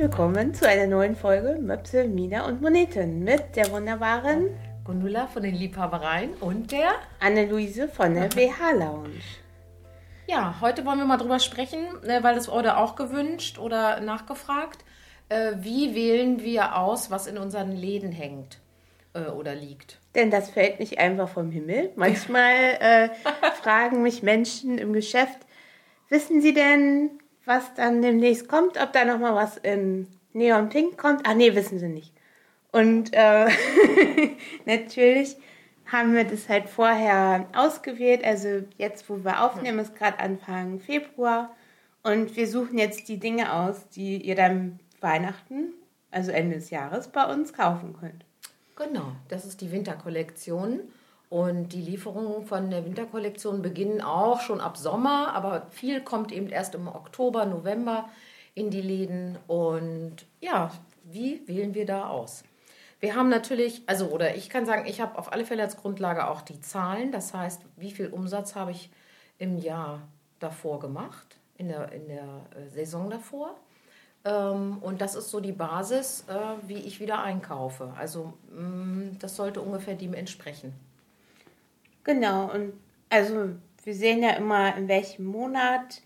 Willkommen zu einer neuen Folge Möpse, Mina und Moneten mit der wunderbaren Gundula von den Liebhabereien und der Anne-Luise von der BH Lounge. Ja, heute wollen wir mal drüber sprechen, äh, weil das wurde auch gewünscht oder nachgefragt. Äh, wie wählen wir aus, was in unseren Läden hängt äh, oder liegt? Denn das fällt nicht einfach vom Himmel. Manchmal äh, fragen mich Menschen im Geschäft, wissen Sie denn, was dann demnächst kommt? Ob da nochmal was in Neon Pink kommt? Ach nee, wissen Sie nicht. Und äh, natürlich haben wir das halt vorher ausgewählt. Also jetzt, wo wir aufnehmen, ist gerade Anfang Februar. Und wir suchen jetzt die Dinge aus, die ihr dann Weihnachten, also Ende des Jahres, bei uns kaufen könnt. Genau, das ist die Winterkollektion. Und die Lieferungen von der Winterkollektion beginnen auch schon ab Sommer, aber viel kommt eben erst im Oktober, November in die Läden. Und ja, wie wählen wir da aus? Wir haben natürlich, also oder ich kann sagen, ich habe auf alle Fälle als Grundlage auch die Zahlen. Das heißt, wie viel Umsatz habe ich im Jahr davor gemacht, in der, in der äh, Saison davor. Ähm, und das ist so die Basis, äh, wie ich wieder einkaufe. Also mm, das sollte ungefähr dem entsprechen. Genau, und also wir sehen ja immer, in welchem Monat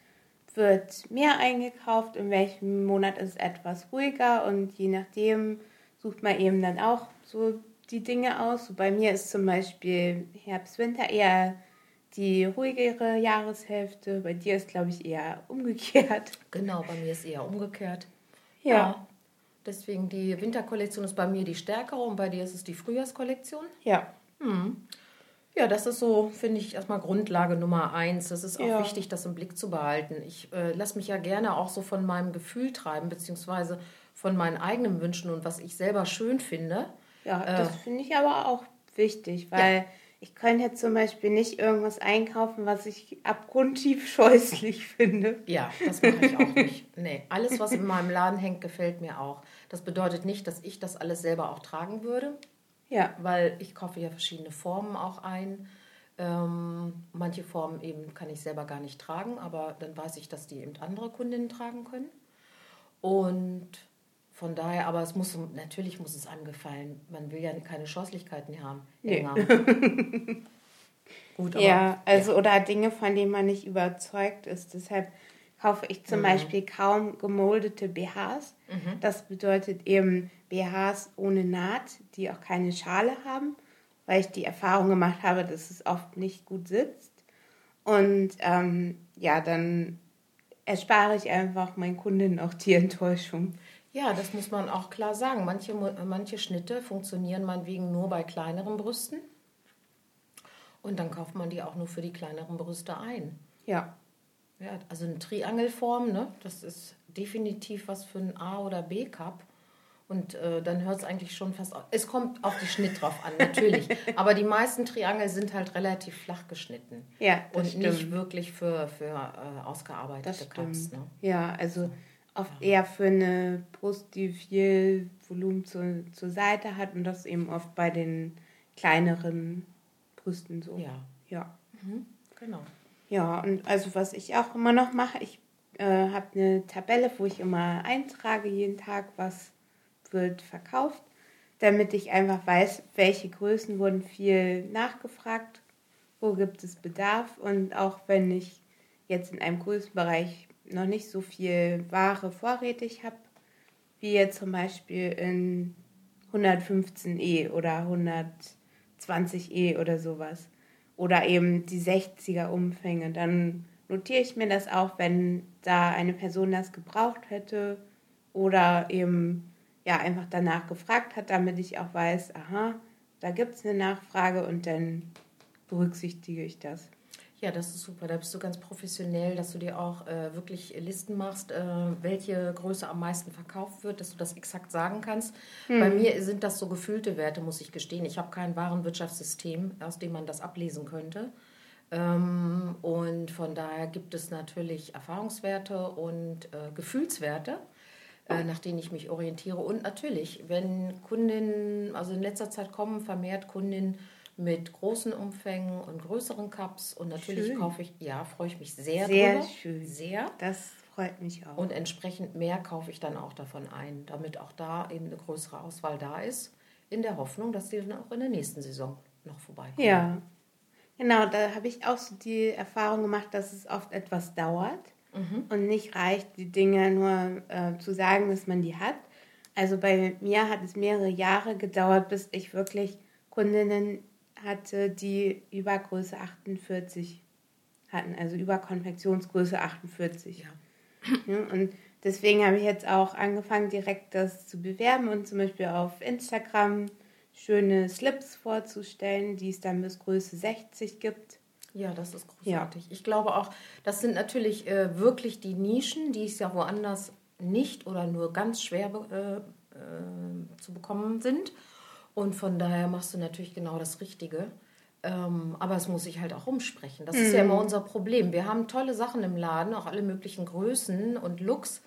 wird mehr eingekauft, in welchem Monat ist es etwas ruhiger und je nachdem sucht man eben dann auch so die Dinge aus. So bei mir ist zum Beispiel Herbst, Winter eher die ruhigere Jahreshälfte. Bei dir ist, glaube ich, eher umgekehrt. Genau, bei mir ist eher umgekehrt. Ja. Ja. Deswegen die Winterkollektion ist bei mir die stärkere und bei dir ist es die Frühjahrskollektion. Ja. Ja, das ist so, finde ich, erstmal Grundlage Nummer eins. Das ist auch Ja. wichtig, das im Blick zu behalten. Ich äh, lasse mich ja gerne auch so von meinem Gefühl treiben, beziehungsweise von meinen eigenen Wünschen und was ich selber schön finde. Ja, das finde ich aber auch wichtig, weil ich könnte jetzt zum Beispiel nicht irgendwas einkaufen, was ich abgrundtief scheußlich finde. Ja, das mache ich auch nicht. Nee, alles, was in meinem Laden hängt, gefällt mir auch. Das bedeutet nicht, dass ich das alles selber auch tragen würde, Ja, weil ich kaufe ja verschiedene Formen auch ein. Ähm, manche Formen eben kann ich selber gar nicht tragen, aber dann weiß ich, dass die eben andere Kundinnen tragen können. Und von daher, aber es muss natürlich muss es einem gefallen. Man will ja keine Scheußlichkeiten haben. Nee. Gut, aber ja, also oder Dinge, von denen man nicht überzeugt ist. Deshalb kaufe ich zum Beispiel kaum gemoldete BHs. Das bedeutet eben BHs ohne Naht, die auch keine Schale haben, weil ich die Erfahrung gemacht habe, dass es oft nicht gut sitzt. Und ähm, ja, dann erspare ich einfach meinen Kundinnen auch die Enttäuschung. Ja, das muss man auch klar sagen. Manche, manche Schnitte funktionieren meinetwegen nur bei kleineren Brüsten. Und dann kauft man die auch nur für die kleineren Brüste ein. Ja, Ja, also eine Triangelform, ne? das ist definitiv was für ein A- oder B-Cup. Und äh, dann hört es eigentlich schon fast auf. Es kommt auf die Schnitt drauf an, natürlich. Aber die meisten Triangel sind halt relativ flach geschnitten. ja, das Und nicht stimmt. wirklich für, für äh, ausgearbeitete Cups. Ne? Ja, also oft eher für eine Brust, die viel Volumen zur, zur Seite hat und das eben oft bei den kleineren Brüsten so. Ja, Ja, genau. Ja und also was ich auch immer noch mache, ich äh, habe eine Tabelle, wo ich immer eintrage jeden Tag, was wird verkauft, damit ich einfach weiß, welche Größen wurden viel nachgefragt, wo gibt es Bedarf und auch wenn ich jetzt in einem Größenbereich noch nicht so viel Ware vorrätig habe, wie jetzt zum Beispiel in 115e oder 120e oder sowas. Oder eben die 60er Umfänge. Dann notiere ich mir das auch, wenn da eine Person das gebraucht hätte oder eben ja einfach danach gefragt hat, damit ich auch weiß, aha, da gibt es eine Nachfrage und dann berücksichtige ich das. Ja, das ist super. Da bist du ganz professionell, dass du dir auch äh, wirklich Listen machst, äh, welche Größe am meisten verkauft wird, dass du das exakt sagen kannst. Bei mir sind das so gefühlte Werte, muss ich gestehen. Ich habe kein Warenwirtschaftssystem, aus dem man das ablesen könnte. Ähm, und von daher gibt es natürlich Erfahrungswerte und äh, Gefühlswerte, äh, nach denen ich mich orientiere. Und natürlich, wenn Kundinnen, also in letzter Zeit kommen vermehrt Kundinnen mit großen Umfängen und größeren Cups und natürlich Schön. kaufe ich, ja, freue ich mich sehr, Sehr drüber. schön. Sehr. Das freut mich auch. Und entsprechend mehr kaufe ich dann auch davon ein, damit auch da eben eine größere Auswahl da ist, in der Hoffnung, dass die dann auch in der nächsten Saison noch vorbeikommen. Ja, genau, da habe ich auch so die Erfahrung gemacht, dass es oft etwas dauert mhm. und nicht reicht, die Dinge nur äh, zu sagen, dass man die hat. Also bei mir hat es mehrere Jahre gedauert, bis ich wirklich Kundinnen hatte, die über Größe 48 hatten, also über Konfektionsgröße 48. Ja. und deswegen habe ich jetzt auch angefangen, direkt das zu bewerben und zum Beispiel auf Instagram schöne Slips vorzustellen, die es dann bis Größe 60 gibt. Ja, das ist großartig. Ja. Ich glaube auch, das sind natürlich äh, wirklich die Nischen, die es ja woanders nicht oder nur ganz schwer äh, äh, zu bekommen sind. Und von daher machst du natürlich genau das Richtige. Ähm, aber es muss sich halt auch umsprechen. Das mhm. ist ja immer unser Problem. Wir haben tolle Sachen im Laden, auch alle möglichen Größen und Looks.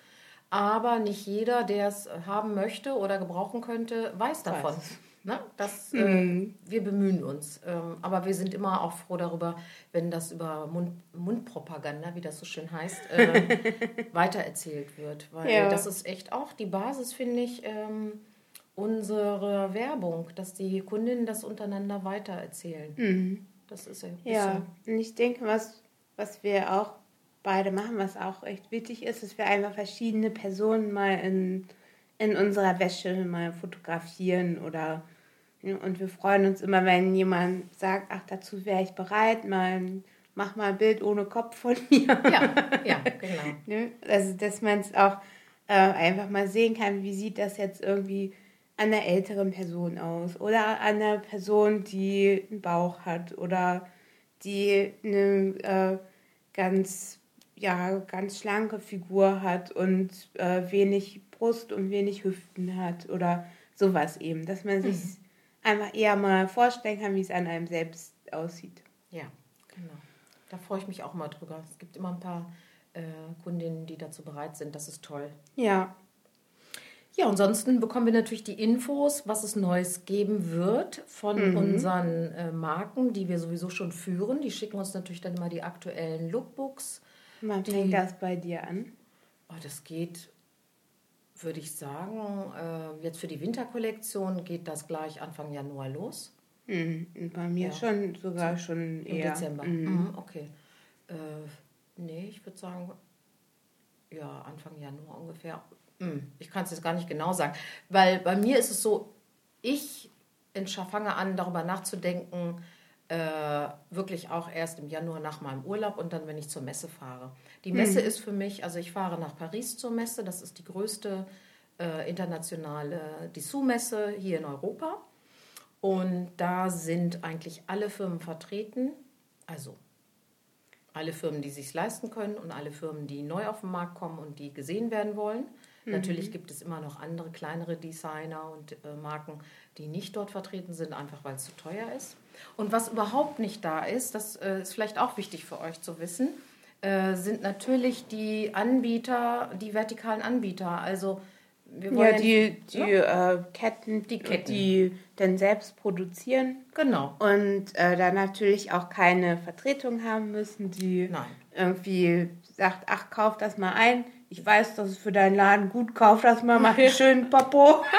Aber nicht jeder, der es haben möchte oder gebrauchen könnte, weiß davon. Weiß. Ne? Das, mhm. äh, wir bemühen uns. Ähm, aber wir sind immer auch froh darüber, wenn das über Mund, Mundpropaganda, wie das so schön heißt, äh, weitererzählt wird. Weil ja. das ist echt auch die Basis, finde ich. Ähm, unsere Werbung, dass die Kundinnen das untereinander weitererzählen. Mhm. Das ist ja. Ja, und ich denke, was, was wir auch beide machen, was auch echt wichtig ist, dass wir einfach verschiedene Personen mal in, in unserer Wäsche mal fotografieren oder und wir freuen uns immer, wenn jemand sagt, ach, dazu wäre ich bereit, mal mach mal ein Bild ohne Kopf von mir. Ja, ja, genau. Ne? Also, dass man es auch äh, einfach mal sehen kann, wie sieht das jetzt irgendwie an einer älteren Person aus oder an einer Person, die einen Bauch hat oder die eine äh, ganz, ja, ganz schlanke Figur hat und äh, wenig Brust und wenig Hüften hat oder sowas eben, dass man sich mhm. einfach eher mal vorstellen kann, wie es an einem selbst aussieht. Ja, genau. Da freue ich mich auch mal drüber. Es gibt immer ein paar äh, Kundinnen, die dazu bereit sind. Das ist toll. Ja, ja, ansonsten bekommen wir natürlich die Infos, was es Neues geben wird von mhm. unseren äh, Marken, die wir sowieso schon führen. Die schicken uns natürlich dann immer die aktuellen Lookbooks. Wann fängt das bei dir an? Oh, das geht, würde ich sagen, äh, jetzt für die Winterkollektion geht das gleich Anfang Januar los. Mhm. Bei mir ja. schon, sogar schon Im eher. Dezember. Mhm. mhm okay. Äh, nee, ich würde sagen, ja, Anfang Januar ungefähr. Hm, ich kann es jetzt gar nicht genau sagen, weil bei mir ist es so, ich fange an, darüber nachzudenken, äh, wirklich auch erst im Januar nach meinem Urlaub und dann, wenn ich zur Messe fahre. Die Messe mhm. ist für mich, also ich fahre nach Paris zur Messe, das ist die größte äh, internationale Dessous-Messe hier in Europa. Und da sind eigentlich alle Firmen vertreten, also alle Firmen, die sich leisten können und alle Firmen, die neu auf den Markt kommen und die gesehen werden wollen. Mhm. Natürlich gibt es immer noch andere kleinere Designer und äh, Marken, die nicht dort vertreten sind, einfach weil es zu teuer ist. Und was überhaupt nicht da ist, das äh, ist vielleicht auch wichtig für euch zu wissen, äh, sind natürlich die Anbieter, die vertikalen Anbieter. Also wir wollen ja, die, die ja? Äh, Ketten, die Ketten, die dann selbst produzieren. Genau. Und äh, dann natürlich auch keine Vertretung haben müssen, die Nein. irgendwie sagt, ach, kauf das mal ein ich weiß, dass es für deinen Laden gut kauft, dass man macht einen schönen Popo.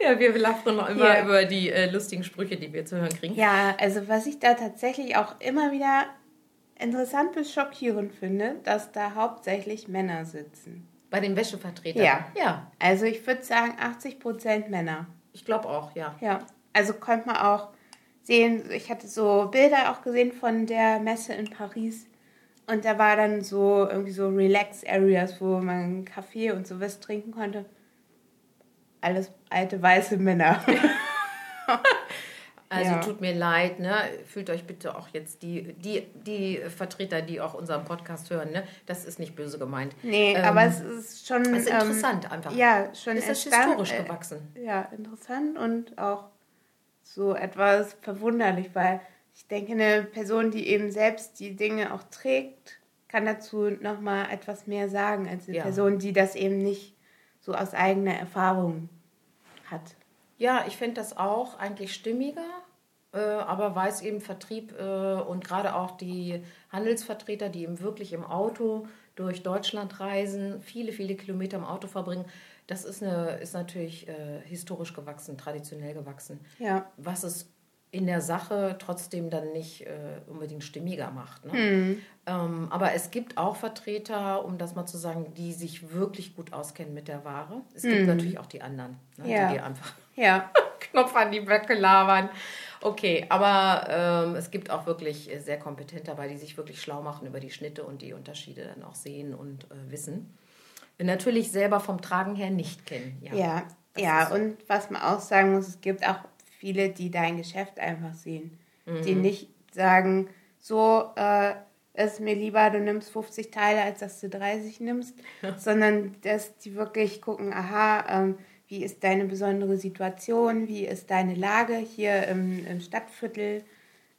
ja, wir lachen noch immer ja. über die äh, lustigen Sprüche, die wir zu hören kriegen. Ja, also was ich da tatsächlich auch immer wieder interessant bis schockierend finde, dass da hauptsächlich Männer sitzen. Bei den Wäschevertretern? Ja. ja. Also ich würde sagen 80 Prozent Männer. Ich glaube auch, ja. Ja, also könnte man auch sehen, ich hatte so Bilder auch gesehen von der Messe in Paris und da war dann so irgendwie so Relax-Areas, wo man Kaffee und sowas trinken konnte. Alles alte weiße Männer. Also ja. tut mir leid, ne? Fühlt euch bitte auch jetzt die, die, die Vertreter, die auch unseren Podcast hören, ne? Das ist nicht böse gemeint. Nee, ähm, aber es ist schon. Es ist interessant ähm, einfach. Ja, schon ist das historisch äh, gewachsen. Ja, interessant und auch so etwas verwunderlich, weil ich denke, eine Person, die eben selbst die Dinge auch trägt, kann dazu nochmal etwas mehr sagen als eine ja. Person, die das eben nicht so aus eigener Erfahrung hat. Ja, ich finde das auch eigentlich stimmiger, äh, aber weiß eben Vertrieb äh, und gerade auch die Handelsvertreter, die eben wirklich im Auto durch Deutschland reisen, viele, viele Kilometer im Auto verbringen, das ist, eine, ist natürlich äh, historisch gewachsen, traditionell gewachsen. Ja. Was es in der Sache trotzdem dann nicht äh, unbedingt stimmiger macht. Ne? Mhm. Ähm, aber es gibt auch Vertreter, um das mal zu sagen, die sich wirklich gut auskennen mit der Ware. Es gibt natürlich auch die anderen, ne, Ja. die dir einfach Ja. Knopf an die Böcke labern. Okay, aber ähm, es gibt auch wirklich äh, sehr kompetent dabei, die sich wirklich schlau machen über die Schnitte und die Unterschiede dann auch sehen und äh, wissen. Natürlich selber vom Tragen her nicht kennen. Ja, Ja, ja, so. und was man auch sagen muss, es gibt auch viele, die dein Geschäft einfach sehen. Die Mhm. nicht sagen, so äh, ist mir lieber, du nimmst 50 Teile, als dass du 30 nimmst, sondern dass die wirklich gucken, aha, ähm, wie ist deine besondere Situation, wie ist deine Lage hier im, im Stadtviertel,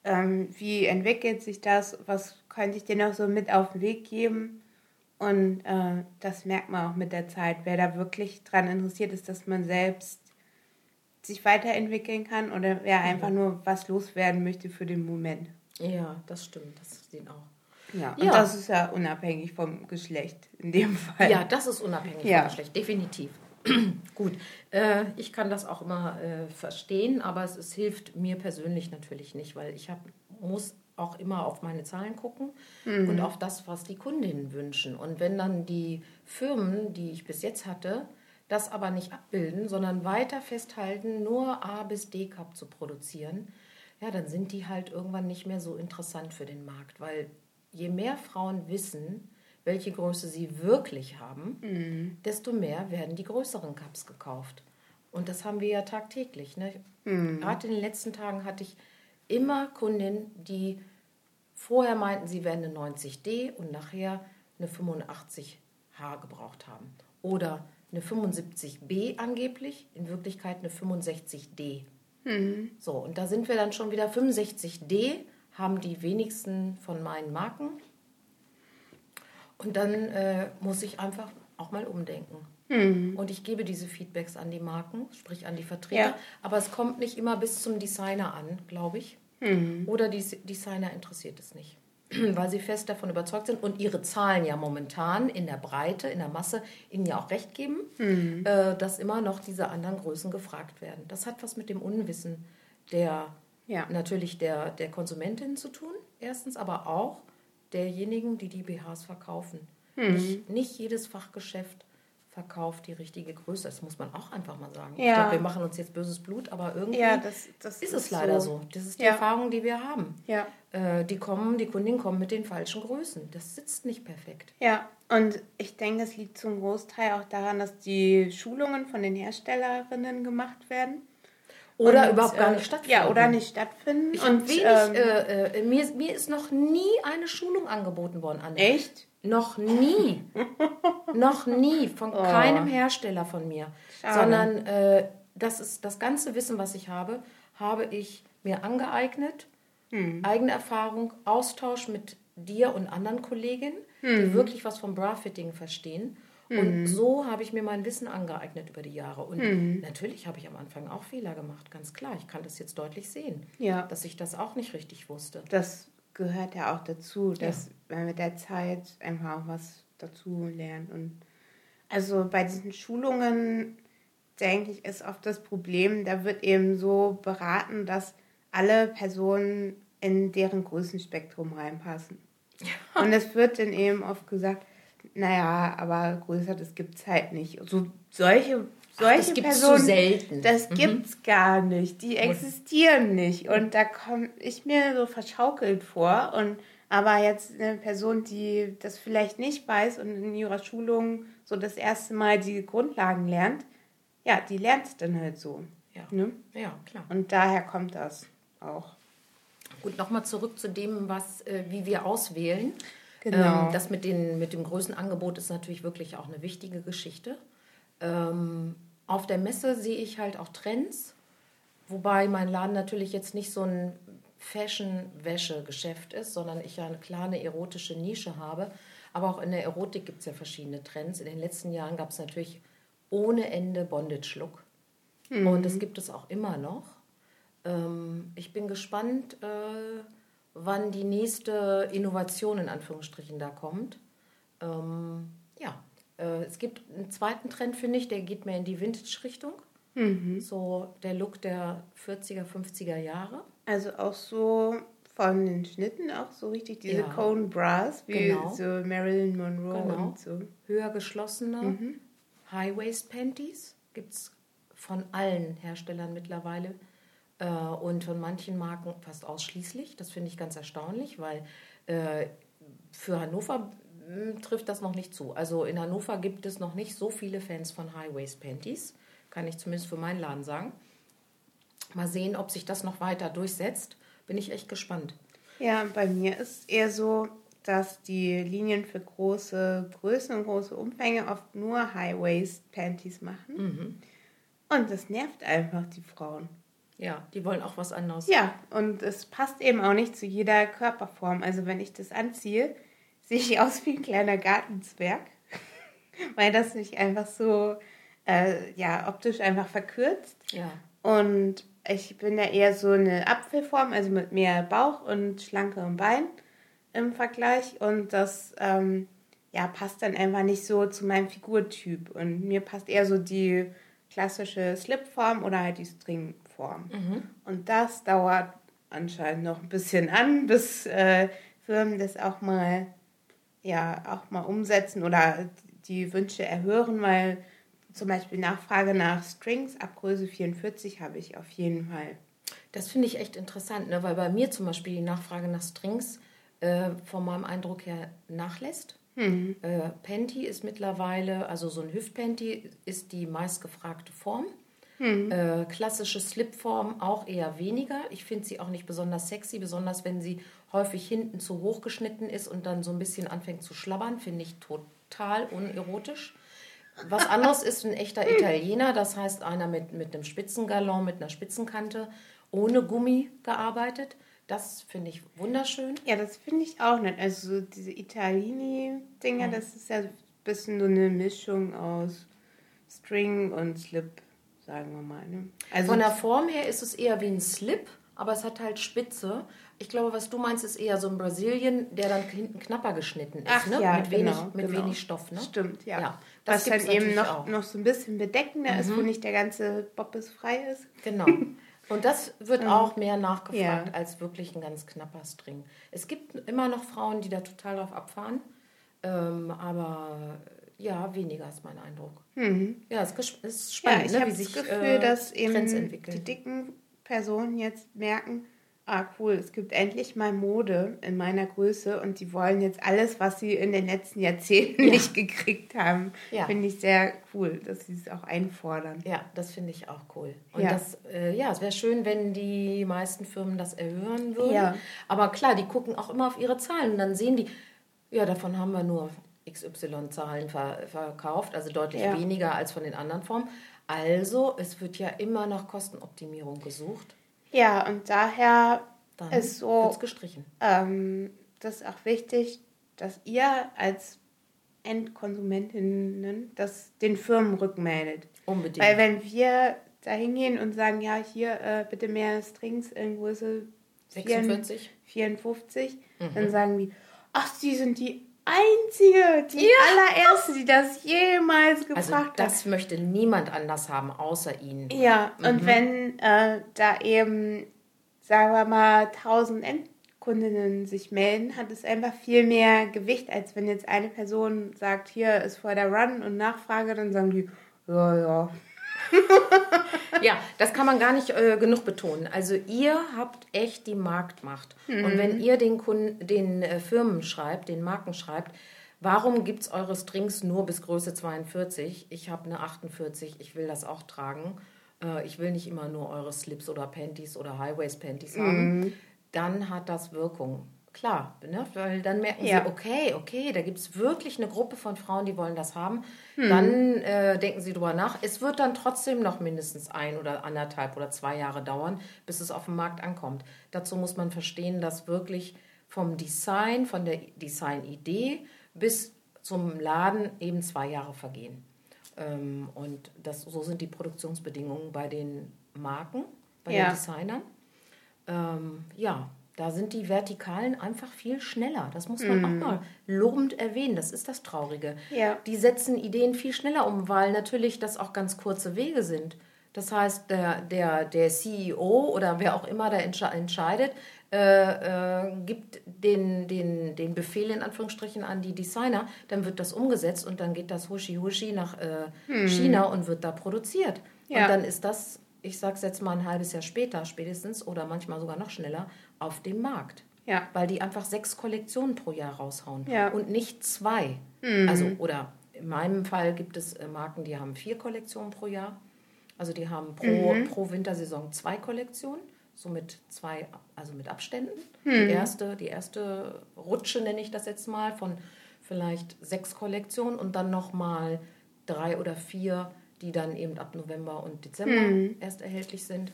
ähm, wie entwickelt sich das, was könnte ich dir noch so mit auf den Weg geben. Und äh, das merkt man auch mit der Zeit, wer da wirklich dran interessiert ist, dass man selbst sich weiterentwickeln kann oder wer einfach nur was loswerden möchte für den Moment. ja, das stimmt. Das sehen auch. Ja, und Ja. das ist ja unabhängig vom Geschlecht in dem Fall. Ja, das ist unabhängig Ja. vom Geschlecht, definitiv. Gut, äh, ich kann das auch immer äh, verstehen, aber es, es hilft mir persönlich natürlich nicht, weil ich hab, muss auch immer auf meine Zahlen gucken und auf das, was die Kundinnen wünschen. Und wenn dann die Firmen, die ich bis jetzt hatte, das aber nicht abbilden, sondern weiter festhalten, nur A bis D Cup zu produzieren, ja, dann sind die halt irgendwann nicht mehr so interessant für den Markt, weil je mehr Frauen wissen, welche Größe sie wirklich haben, desto mehr werden die größeren Cups gekauft. Und das haben wir ja tagtäglich. Ne? Gerade in den letzten Tagen hatte ich immer Kundinnen, die vorher meinten, sie wären eine 90D und nachher eine 85H gebraucht haben. Oder eine 75B angeblich, in Wirklichkeit eine 65D. So, und da sind wir dann schon wieder 65D, haben die wenigsten von meinen Marken. Und dann äh, muss ich einfach auch mal umdenken. Und ich gebe diese Feedbacks an die Marken, sprich an die Vertreter. Ja. Aber es kommt nicht immer bis zum Designer an, glaube ich. Oder die Designer interessiert es nicht. Weil sie fest davon überzeugt sind und ihre Zahlen ja momentan in der Breite, in der Masse ihnen ja auch recht geben, äh, dass immer noch diese anderen Größen gefragt werden. Das hat was mit dem Unwissen der Ja. natürlich der, der Konsumentin zu tun, erstens, aber auch derjenigen, die die BHs verkaufen. Nicht, nicht jedes Fachgeschäft verkauft die richtige Größe. Das muss man auch einfach mal sagen. Ich Ja. glaube, wir machen uns jetzt böses Blut, aber irgendwie Ja, das, das ist es leider so. Das ist die Ja. Erfahrung, die wir haben. Ja. Äh, die kommen, die Kundinnen kommen mit den falschen Größen. Das sitzt nicht perfekt. Ja, und ich denke, es liegt zum Großteil auch daran, dass die Schulungen von den Herstellerinnen gemacht werden. Oder Und, überhaupt gar äh, nicht stattfinden. Ja, oder nicht stattfinden. Ich und, wenig, ähm, äh, äh, mir, mir ist noch nie eine Schulung angeboten worden, Anne. echt? Noch nie. noch nie. Von keinem Hersteller von mir. Oh. Schade. Sondern äh, das ist das ganze Wissen, was ich habe, habe ich mir angeeignet. Hm. Eigene Erfahrung, Austausch mit dir und anderen Kolleginnen, Hm. die wirklich was vom Bra-Fitting verstehen. Und so habe ich mir mein Wissen angeeignet über die Jahre. Und Hm. natürlich habe ich am Anfang auch Fehler gemacht, ganz klar. Ich kann das jetzt deutlich sehen, Ja. dass ich das auch nicht richtig wusste. Das gehört ja auch dazu, dass man mit der Zeit einfach auch was dazu lernt. Und also bei diesen Schulungen, denke ich, ist oft das Problem, da wird eben so beraten, dass alle Personen in deren Größenspektrum reinpassen. Und es wird dann eben oft gesagt, naja, aber größer, das gibt es halt nicht. So, solche, solche das gibt's Personen, selten. das Mhm. gibt's gar nicht. Die existieren nicht. Und da komme ich mir so verschaukelt vor. Und aber jetzt eine Person, die das vielleicht nicht weiß und in ihrer Schulung so das erste Mal die Grundlagen lernt, ja, die lernt es dann halt so. Ja. Ne? ja, klar. Und daher kommt das auch. Gut, nochmal zurück zu dem, was, äh, wie wir auswählen. Genau. Ähm, das mit, den, mit dem Größenangebot ist natürlich wirklich auch eine wichtige Geschichte. Ähm, auf der Messe sehe ich halt auch Trends, wobei mein Laden natürlich jetzt nicht so ein Fashion-Wäsche-Geschäft ist, sondern ich ja eine kleine erotische Nische habe. Aber auch in der Erotik gibt es ja verschiedene Trends. In den letzten Jahren gab es natürlich ohne Ende Bondage-Look. Und das gibt es auch immer noch. Ähm, ich bin gespannt, äh, wann die nächste Innovation in Anführungsstrichen da kommt. Ähm, ja, äh, es gibt einen zweiten Trend, finde ich, der geht mehr in die Vintage-Richtung. Mhm. So der Look der 40er, 50er Jahre. Also auch so von den Schnitten auch so richtig diese Ja. Cone Bras wie Genau. so Marilyn Monroe Genau. und so. Höher geschlossene Mhm. High-Waist-Panties gibt es von allen Herstellern mittlerweile äh, und von manchen Marken fast ausschließlich. Das finde ich ganz erstaunlich, weil äh, für Hannover mh, trifft das noch nicht zu. Also in Hannover gibt es noch nicht so viele Fans von High-Waist-Panties, kann ich zumindest für meinen Laden sagen. Mal sehen, ob sich das noch weiter durchsetzt. Bin ich echt gespannt. Ja, bei mir ist eher so, dass die Linien für große Größen und große Umfänge oft nur High-Waist-Panties machen. Mhm. Und das nervt einfach die Frauen. Ja, die wollen auch was anderes. Ja, und es passt eben auch nicht zu jeder Körperform. Also wenn ich das anziehe, sehe ich aus wie ein kleiner Gartenzwerg, weil das mich einfach so, äh, ja, optisch einfach verkürzt. ja. Und ich bin ja eher so eine Apfelform, also mit mehr Bauch und schlankerem Bein im Vergleich. Und das ähm, ja, passt dann einfach nicht so zu meinem Figurtyp. Und mir passt eher so die klassische Slipform oder halt die Stringform. Mhm. Und das dauert anscheinend noch ein bisschen an, bis äh, Firmen das auch mal, ja, auch mal umsetzen oder die Wünsche erhören, weil zum Beispiel Nachfrage nach Strings ab Größe 44 habe ich auf jeden Fall. Das finde ich echt interessant, ne? weil bei mir zum Beispiel die Nachfrage nach Strings äh, von meinem Eindruck her nachlässt. Hm. Äh, Panty ist mittlerweile, also so ein Hüftpanty ist die meistgefragte Form. Äh, klassische Slipform auch eher weniger. Ich finde sie auch nicht besonders sexy, besonders wenn sie häufig hinten zu hoch geschnitten ist und dann so ein bisschen anfängt zu schlabbern, finde ich total unerotisch. Was anderes ist ein echter Italiener, das heißt einer mit, mit einem Spitzengalon, mit einer Spitzenkante, ohne Gummi gearbeitet. Das finde ich wunderschön. Ja, das finde ich auch nett. Also so diese Italini-Dinger, das ist ja ein bisschen so eine Mischung aus String und Slip, sagen wir mal. Ne? Also Von der Form her ist es eher wie ein Slip, aber es hat halt Spitze. Ich glaube, was du meinst, ist eher so ein Brasilien, der dann hinten knapper geschnitten ist, Ach ne? ja, mit, wenig, genau, mit genau. wenig Stoff. Ne? Stimmt, ja. Ja, das Was dann eben noch, auch. noch so ein bisschen bedeckender ist, wo nicht der ganze Bobbes frei ist. Genau. Und das wird auch mehr nachgefragt Ja. als wirklich ein ganz knapper String. Es gibt immer noch Frauen, die da total drauf abfahren, ähm, aber ja, weniger ist mein Eindruck. Ja, es ist- ist Ja, spannend, ich ne, habe wie das sich Gefühl, äh, dass eben die dicken Personen jetzt merken, ah cool, es gibt endlich mal Mode in meiner Größe und die wollen jetzt alles, was sie in den letzten Jahrzehnten Ja. nicht gekriegt haben. Ja. Finde ich sehr cool, dass sie es auch einfordern. Ja, das finde ich auch cool. Und Ja. das, äh, ja, es wäre schön, wenn die meisten Firmen das erhöhen würden. Ja. Aber klar, die gucken auch immer auf ihre Zahlen und dann sehen die, ja, davon haben wir nur XY-Zahlen ver verkauft, also deutlich Ja. weniger als von den anderen Formen. Also, es wird ja immer nach Kostenoptimierung gesucht. Ja, und daher Dann ist so, gestrichen. ähm, das ist auch wichtig, dass ihr als Endkonsumentinnen das den Firmen rückmeldet. Unbedingt. Weil wenn wir da hingehen und sagen, ja, hier äh, bitte mehr Strings in Größe 46. 54, Mhm. dann sagen die, ach, sie sind die einzige, die allererste, die das jemals gefragt Also, hat. das möchte niemand anders haben, außer ihnen. Ja, Mhm. und wenn äh, da eben, sagen wir mal, 1000 Endkundinnen sich melden, hat es einfach viel mehr Gewicht, als wenn jetzt eine Person sagt, hier ist vor der Run und Nachfrage, dann sagen die, ja, ja. Ja, das kann man gar nicht äh, genug betonen. Also ihr habt echt die Marktmacht. Und wenn ihr den, Kunden, den äh, Firmen schreibt, den Marken schreibt, warum gibt es eure Strings nur bis Größe 42? Ich habe eine 48, ich will das auch tragen. Äh, ich will nicht immer nur eure Slips oder Panties oder Highwaist-Panties haben. Dann hat das Wirkung. Klar, ne? weil dann merken Ja. sie, okay, okay, da gibt es wirklich eine Gruppe von Frauen, die wollen das haben. Dann äh, denken sie drüber nach. Es wird dann trotzdem noch mindestens ein oder anderthalb oder zwei Jahre dauern, bis es auf dem Markt ankommt. Dazu muss man verstehen, dass wirklich vom Design, von der Designidee bis zum Laden eben zwei Jahre vergehen. Ähm, und das, so sind die Produktionsbedingungen bei den Marken. bei ja. den Designern. Ähm, ja, da sind die Vertikalen einfach viel schneller. Das muss man mm. auch mal lobend erwähnen. Das ist das Traurige. Ja. Die setzen Ideen viel schneller um, weil natürlich das auch ganz kurze Wege sind. Das heißt, der, der, der CEO oder wer auch immer da entscheidet, äh, äh, gibt den, den, den Befehl in Anführungsstrichen an die Designer, dann wird das umgesetzt und dann geht das Huschi Huschi nach äh, hm. China und wird da produziert. Ja. Und dann ist das, ich sag's jetzt mal ein halbes Jahr später spätestens oder manchmal sogar noch schneller, auf dem Markt. Ja. Weil die einfach sechs Kollektionen pro Jahr raushauen ja. und nicht zwei. Mhm. Also, oder in meinem Fall gibt es äh, Marken, die haben vier Kollektionen pro Jahr. Also die haben pro, mhm. pro Wintersaison zwei Kollektionen so mit zwei, also mit Abständen. Hm. Die, erste, die erste Rutsche nenne ich das jetzt mal von vielleicht sechs Kollektionen und dann nochmal drei oder vier, die dann eben ab November und Dezember hm. erst erhältlich sind.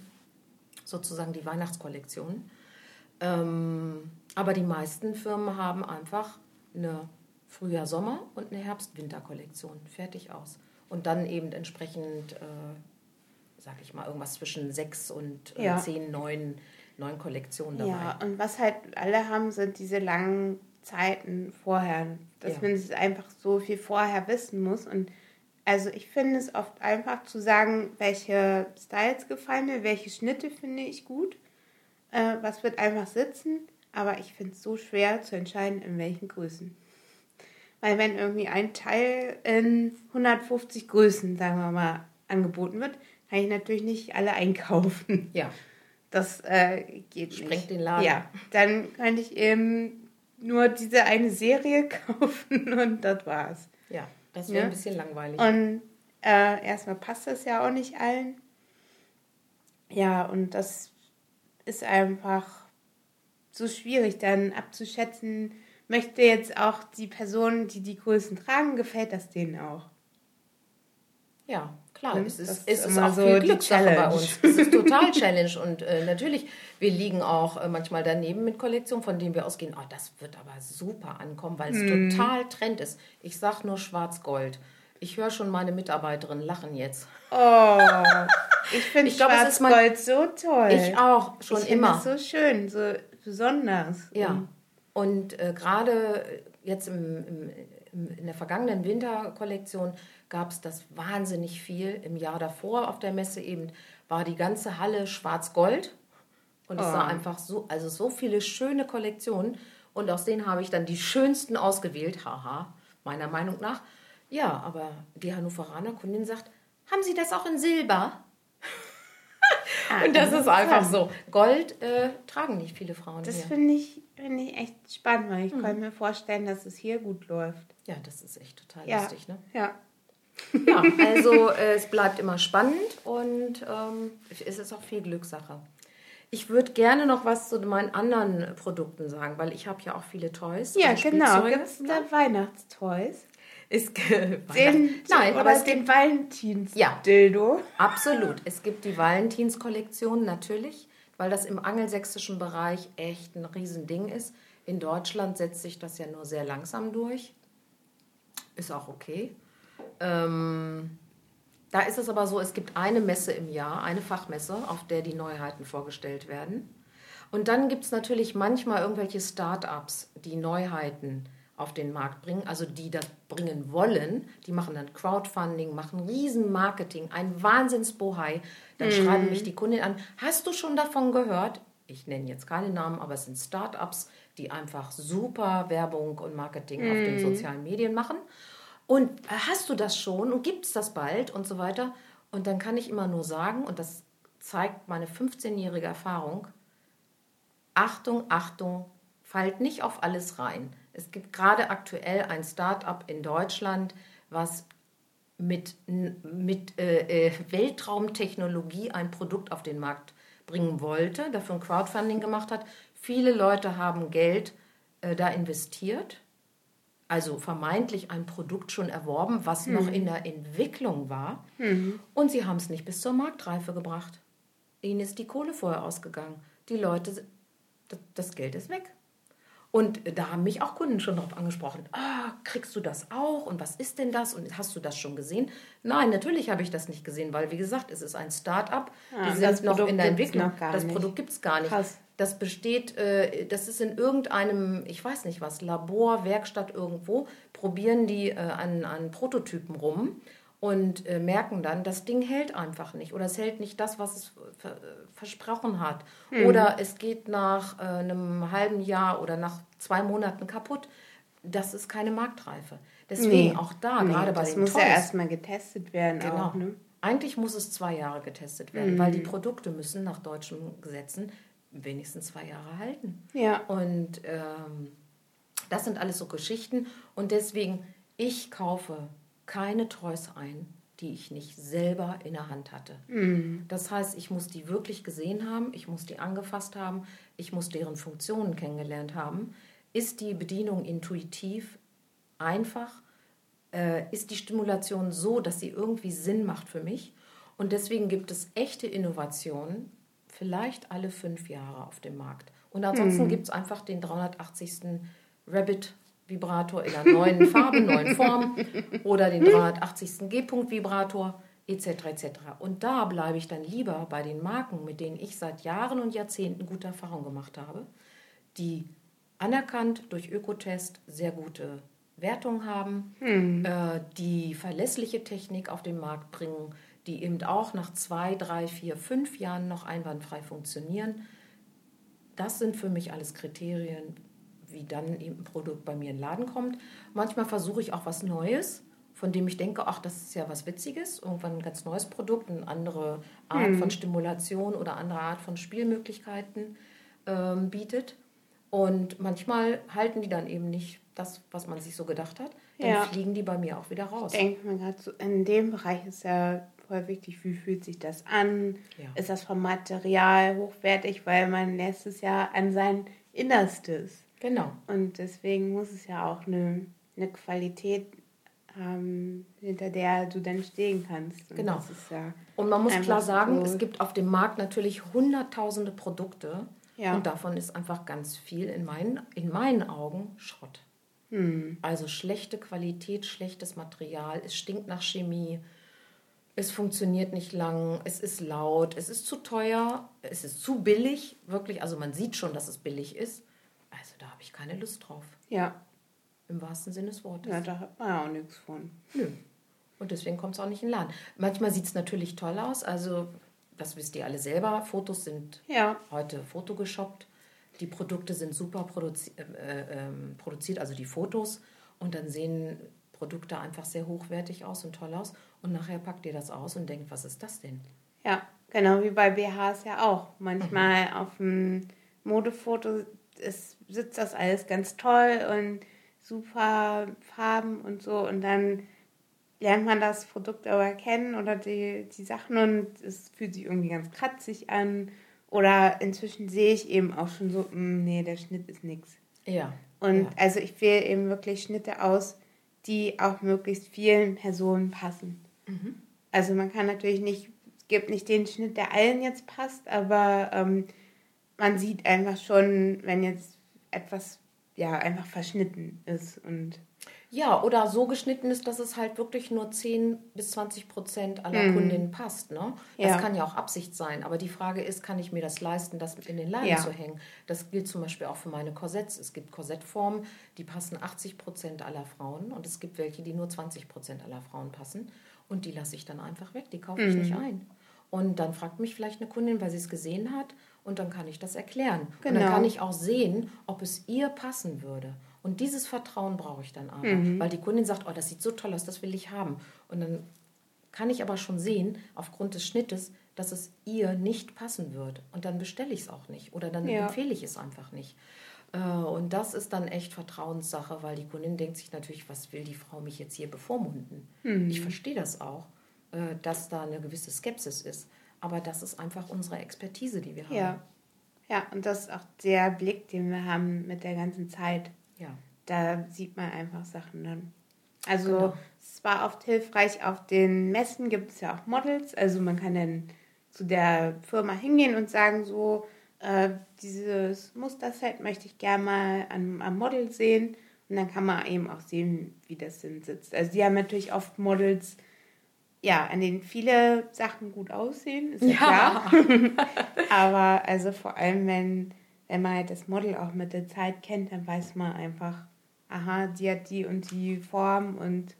Sozusagen die Weihnachtskollektion. Ähm, aber die meisten Firmen haben einfach eine Frühjahr-Sommer- und eine Herbst-Winter-Kollektion. Fertig aus. Und dann eben entsprechend äh, sag ich mal, irgendwas zwischen sechs und äh, ja. zehn, neun, neun Kollektionen dabei. Ja, und was halt alle haben, sind diese langen Zeiten vorher, dass ja. man es einfach so viel vorher wissen muss. Und also ich finde es oft einfach zu sagen, welche Styles gefallen mir, welche Schnitte finde ich gut, äh, was wird einfach sitzen. Aber ich finde es so schwer zu entscheiden, in welchen Größen. Weil wenn irgendwie ein Teil in 150 Größen, sagen wir mal, angeboten wird, kann ich natürlich nicht alle einkaufen. Ja. Das äh, geht Sprengt nicht. den Laden. Ja, dann könnte ich eben nur diese eine Serie kaufen und das war's. Ja, das wäre ja? ein bisschen langweilig. Und äh, erstmal passt das ja auch nicht allen. Ja, und das ist einfach so schwierig dann abzuschätzen, möchte jetzt auch die Person, die die Größen tragen, gefällt das denen auch. Ja, klar, hm, es ist, es ist auch so viel Glückssache bei uns. Es ist total Challenge und äh, natürlich, wir liegen auch äh, manchmal daneben mit Kollektionen, von denen wir ausgehen, oh, das wird aber super ankommen, weil es hm. total Trend ist. Ich sag nur Schwarz-Gold. Ich höre schon meine Mitarbeiterin lachen jetzt. Oh, ich finde Schwarz-Gold so toll. Ich auch, schon ich immer. so schön, so besonders. Ja, und äh, gerade jetzt im, im, im, in der vergangenen Winterkollektion gab es das wahnsinnig viel. Im Jahr davor auf der Messe eben war die ganze Halle schwarz-gold. Und es oh. war einfach so, also so viele schöne Kollektionen. Und aus denen habe ich dann die schönsten ausgewählt. Haha, meiner Meinung nach. Ja, aber die Hannoveraner Kundin sagt, haben Sie das auch in Silber? Ah, und das ist einfach so. Gold äh, tragen nicht viele Frauen. Das finde ich, find ich echt spannend, weil ich hm. kann mir vorstellen, dass es hier gut läuft. Ja, das ist echt total ja. lustig, ne? Ja. Ja, also äh, es bleibt immer spannend und ähm, es ist auch viel Glückssache. Ich würde gerne noch was zu meinen anderen Produkten sagen, weil ich habe ja auch viele Toys. Ja, also genau. Gibt es da Weihnachtstoys? Ist den, Nein, aber es den Valentins-Dildo. Ja, absolut. Es gibt die Valentins-Kollektion natürlich, weil das im angelsächsischen Bereich echt ein Riesending ist. In Deutschland setzt sich das ja nur sehr langsam durch. Ist auch okay. Ähm, da ist es aber so, es gibt eine Messe im Jahr, eine Fachmesse, auf der die Neuheiten vorgestellt werden. Und dann gibt es natürlich manchmal irgendwelche Start-ups, die Neuheiten auf den Markt bringen, also die das bringen wollen. Die machen dann Crowdfunding, machen Riesenmarketing, ein Wahnsinnsbohai. Dann mhm. schreiben mich die Kunden an, hast du schon davon gehört? Ich nenne jetzt keine Namen, aber es sind Start-ups, die einfach super Werbung und Marketing mhm. auf den mhm. sozialen Medien machen. Und äh, hast du das schon und gibt es das bald und so weiter? Und dann kann ich immer nur sagen, und das zeigt meine 15-jährige Erfahrung, Achtung, Achtung, fallt nicht auf alles rein. Es gibt gerade aktuell ein Start-up in Deutschland, was mit, mit äh, äh, Weltraumtechnologie ein Produkt auf den Markt bringen wollte, dafür ein Crowdfunding gemacht hat. Viele Leute haben Geld äh, da investiert also vermeintlich ein Produkt schon erworben, was mhm. noch in der Entwicklung war. Mhm. Und sie haben es nicht bis zur Marktreife gebracht. Ihnen ist die Kohle vorher ausgegangen. Die Leute, das Geld ist weg. Und da haben mich auch Kunden schon darauf angesprochen. Ah, kriegst du das auch? Und was ist denn das? Und hast du das schon gesehen? Nein, natürlich habe ich das nicht gesehen, weil wie gesagt, es ist ein Start-up. Ah, die das sind noch Produkt in der Entwicklung. das nicht. Produkt gibt es gar nicht. Krass. Das besteht, äh, das ist in irgendeinem, ich weiß nicht was, Labor, Werkstatt irgendwo, probieren die äh, an, an Prototypen rum und äh, merken dann, das Ding hält einfach nicht oder es hält nicht das, was es ver äh, versprochen hat. Oder es geht nach äh, einem halben Jahr oder nach zwei Monaten kaputt. Das ist keine Marktreife. Deswegen auch da, Nee, gerade bei das den muss Toys. ja erstmal getestet werden Genau. auch, ne? Eigentlich muss es zwei Jahre getestet werden, weil die Produkte müssen nach deutschen Gesetzen wenigstens zwei Jahre halten. Ja. Und ähm, das sind alles so Geschichten. Und deswegen, ich kaufe keine Toys ein, die ich nicht selber in der Hand hatte. Das heißt, ich muss die wirklich gesehen haben, ich muss die angefasst haben, ich muss deren Funktionen kennengelernt haben. Ist die Bedienung intuitiv, einfach? Äh, ist die Stimulation so, dass sie irgendwie Sinn macht für mich? Und deswegen gibt es echte Innovationen, vielleicht alle fünf Jahre auf dem Markt. Und ansonsten gibt es einfach den 380. Rabbit Vibrator in einer neuen Farbe, neuen Form oder den 380. G-Punkt Vibrator etc. etc. Und da bleibe ich dann lieber bei den Marken, mit denen ich seit Jahren und Jahrzehnten gute Erfahrungen gemacht habe, die anerkannt durch Ökotest sehr gute Wertung haben, äh, die verlässliche Technik auf den Markt bringen, die eben auch nach zwei, drei, vier, fünf Jahren noch einwandfrei funktionieren. Das sind für mich alles Kriterien, wie dann eben ein Produkt bei mir in den Laden kommt. Manchmal versuche ich auch was Neues, von dem ich denke, ach, das ist ja was Witziges, irgendwann ein ganz neues Produkt, eine andere Art von Stimulation oder andere Art von Spielmöglichkeiten ähm, bietet. Und manchmal halten die dann eben nicht das, was man sich so gedacht hat. Dann Ja. fliegen die bei mir auch wieder raus. Denkt man gerade so, in dem Bereich ist ja voll wichtig, wie fühlt sich das an? Ja. Ist das vom Material hochwertig, weil man lässt es ja an sein Innerstes. Genau. Und deswegen muss es ja auch eine, eine Qualität haben, hinter der du dann stehen kannst. Und Genau. Ja Und man muss klar sagen, so- es gibt auf dem Markt natürlich hunderttausende Produkte Ja. und davon ist einfach ganz viel in meinen, in meinen Augen Schrott. Hm. Also schlechte Qualität, schlechtes Material, es stinkt nach Chemie, es funktioniert nicht lang, es ist laut, es ist zu teuer, es ist zu billig, wirklich, also man sieht schon, dass es billig ist. Da habe ich keine Lust drauf, ja, im wahrsten Sinne des Wortes. ja, da hat man ja auch nichts von. Nö. Und deswegen kommt es auch nicht in den Laden. Manchmal sieht es natürlich toll aus. Also, das wisst ihr alle selber. Fotos sind Ja, heute fotogeshoppt. Die Produkte sind super produzi äh, ähm, produziert, also die Fotos. Und dann sehen Produkte einfach sehr hochwertig aus und toll aus. Und nachher packt ihr das aus und denkt, was ist das denn? ja, genau wie bei BHs ja auch. Manchmal auf dem Modefoto ist, sitzt das alles ganz toll und super Farben und so und dann lernt man das Produkt aber kennen oder die, die Sachen und es fühlt sich irgendwie ganz kratzig an. Oder inzwischen sehe ich eben auch schon so, "Mm, nee, der Schnitt ist nix. Ja. Und ja. also ich wähle eben wirklich Schnitte aus, die auch möglichst vielen Personen passen. Mhm. Also man kann natürlich nicht, es gibt nicht den Schnitt, der allen jetzt passt, aber ähm, man sieht einfach schon, wenn jetzt etwas ja einfach verschnitten ist und Ja, oder so geschnitten ist, dass es halt wirklich nur 10 bis 20 Prozent aller Mhm. Kundinnen passt. Ne? Das Ja. kann ja auch Absicht sein. Aber die Frage ist, kann ich mir das leisten, das in den Laden Ja. zu hängen? Das gilt zum Beispiel auch für meine Korsetts. Es gibt Korsettformen, die passen 80 Prozent aller Frauen. Und es gibt welche, die nur 20 Prozent aller Frauen passen. Und die lasse ich dann einfach weg. Die kaufe ich nicht Mhm. ein. Und dann fragt mich vielleicht eine Kundin, weil sie es gesehen hat. Und dann kann ich das erklären. Und dann Genau. kann ich auch sehen, ob es ihr passen würde. Und dieses Vertrauen brauche ich dann aber, Mhm. weil die Kundin sagt, oh, das sieht so toll aus, das will ich haben. Und dann kann ich aber schon sehen, aufgrund des Schnittes, dass es ihr nicht passen wird. Und dann bestelle ich es auch nicht oder dann Ja. empfehle ich es einfach nicht. Äh, Und das ist dann echt Vertrauenssache, weil die Kundin denkt sich natürlich, was will die Frau mich jetzt hier bevormunden? Mhm. Ich verstehe das auch, äh, dass da eine gewisse Skepsis ist. Aber das ist einfach unsere Expertise, die wir haben. ja. Ja, und das ist auch der Blick, den wir haben mit der ganzen Zeit. ja. Da sieht man einfach Sachen dann. Also Genau. es war oft hilfreich, auf den Messen gibt es ja auch Models. Also man kann dann zu der Firma hingehen und sagen so, äh, dieses Musterset möchte ich gerne mal am, am Model sehen. Und dann kann man eben auch sehen, wie das denn sitzt. Also die haben natürlich oft Models, ja, an denen viele Sachen gut aussehen, ist ja, ja. klar. Aber also vor allem, wenn, wenn man halt das Model auch mit der Zeit kennt, dann weiß man einfach, aha, die hat die und die Form und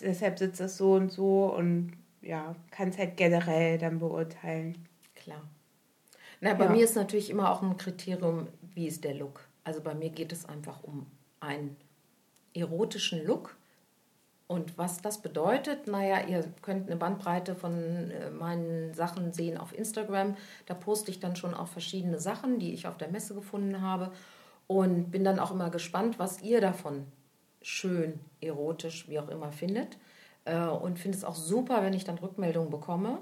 deshalb sitzt das so und so und ja, kann es halt generell dann beurteilen. Klar. Na, bei ja. mir ist natürlich immer auch ein Kriterium, wie ist der Look. Also bei mir geht es einfach um einen erotischen Look. Und was das bedeutet, naja, ihr könnt eine Bandbreite von äh, meinen Sachen sehen auf Instagram. Da poste ich dann schon auch verschiedene Sachen, die ich auf der Messe gefunden habe. Und bin dann auch immer gespannt, was ihr davon schön, erotisch, wie auch immer findet. Äh, und finde es auch super, wenn ich dann Rückmeldungen bekomme,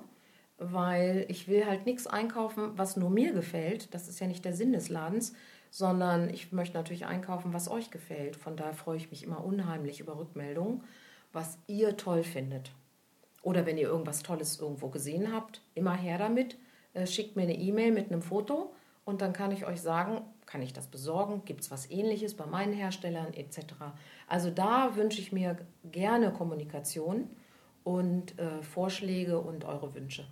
weil ich will halt nichts einkaufen, was nur mir gefällt. Das ist ja nicht der Sinn des Ladens, sondern ich möchte natürlich einkaufen, was euch gefällt. Von daher freue ich mich immer unheimlich über Rückmeldungen, was ihr toll findet. Oder wenn ihr irgendwas Tolles irgendwo gesehen habt, immer her damit. Äh, schickt mir eine E-Mail mit einem Foto und dann kann ich euch sagen, kann ich das besorgen? Gibt es was ähnliches bei meinen Herstellern etc.? Also da wünsche ich mir gerne Kommunikation und äh, Vorschläge und eure Wünsche.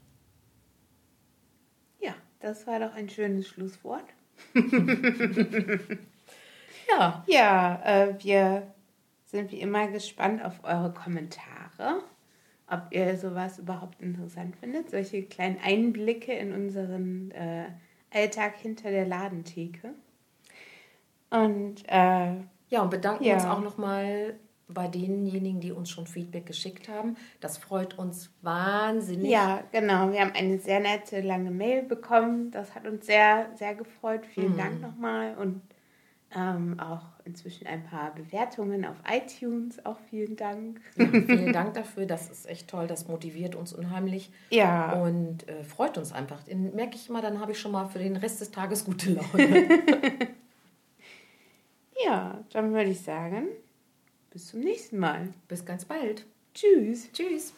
Ja, das war doch ein schönes Schlusswort. ja. Ja, äh, wir sind wie immer gespannt auf eure Kommentare, ob ihr sowas überhaupt interessant findet, solche kleinen Einblicke in unseren äh, Alltag hinter der Ladentheke. Und äh, ja, und bedanken ja. uns auch nochmal bei denjenigen, die uns schon Feedback geschickt haben. Das freut uns wahnsinnig. Ja, genau. Wir haben eine sehr nette, lange Mail bekommen. Das hat uns sehr, sehr gefreut. Vielen mhm. Dank nochmal. Und ähm, auch inzwischen ein paar Bewertungen auf iTunes. Auch vielen Dank. Ja, vielen Dank dafür. Das ist echt toll. Das motiviert uns unheimlich. Ja. Und äh, freut uns einfach. Den merke ich immer, dann habe ich schon mal für den Rest des Tages gute Laune. ja, dann würde ich sagen, bis zum nächsten Mal. Bis ganz bald. Tschüss. Tschüss.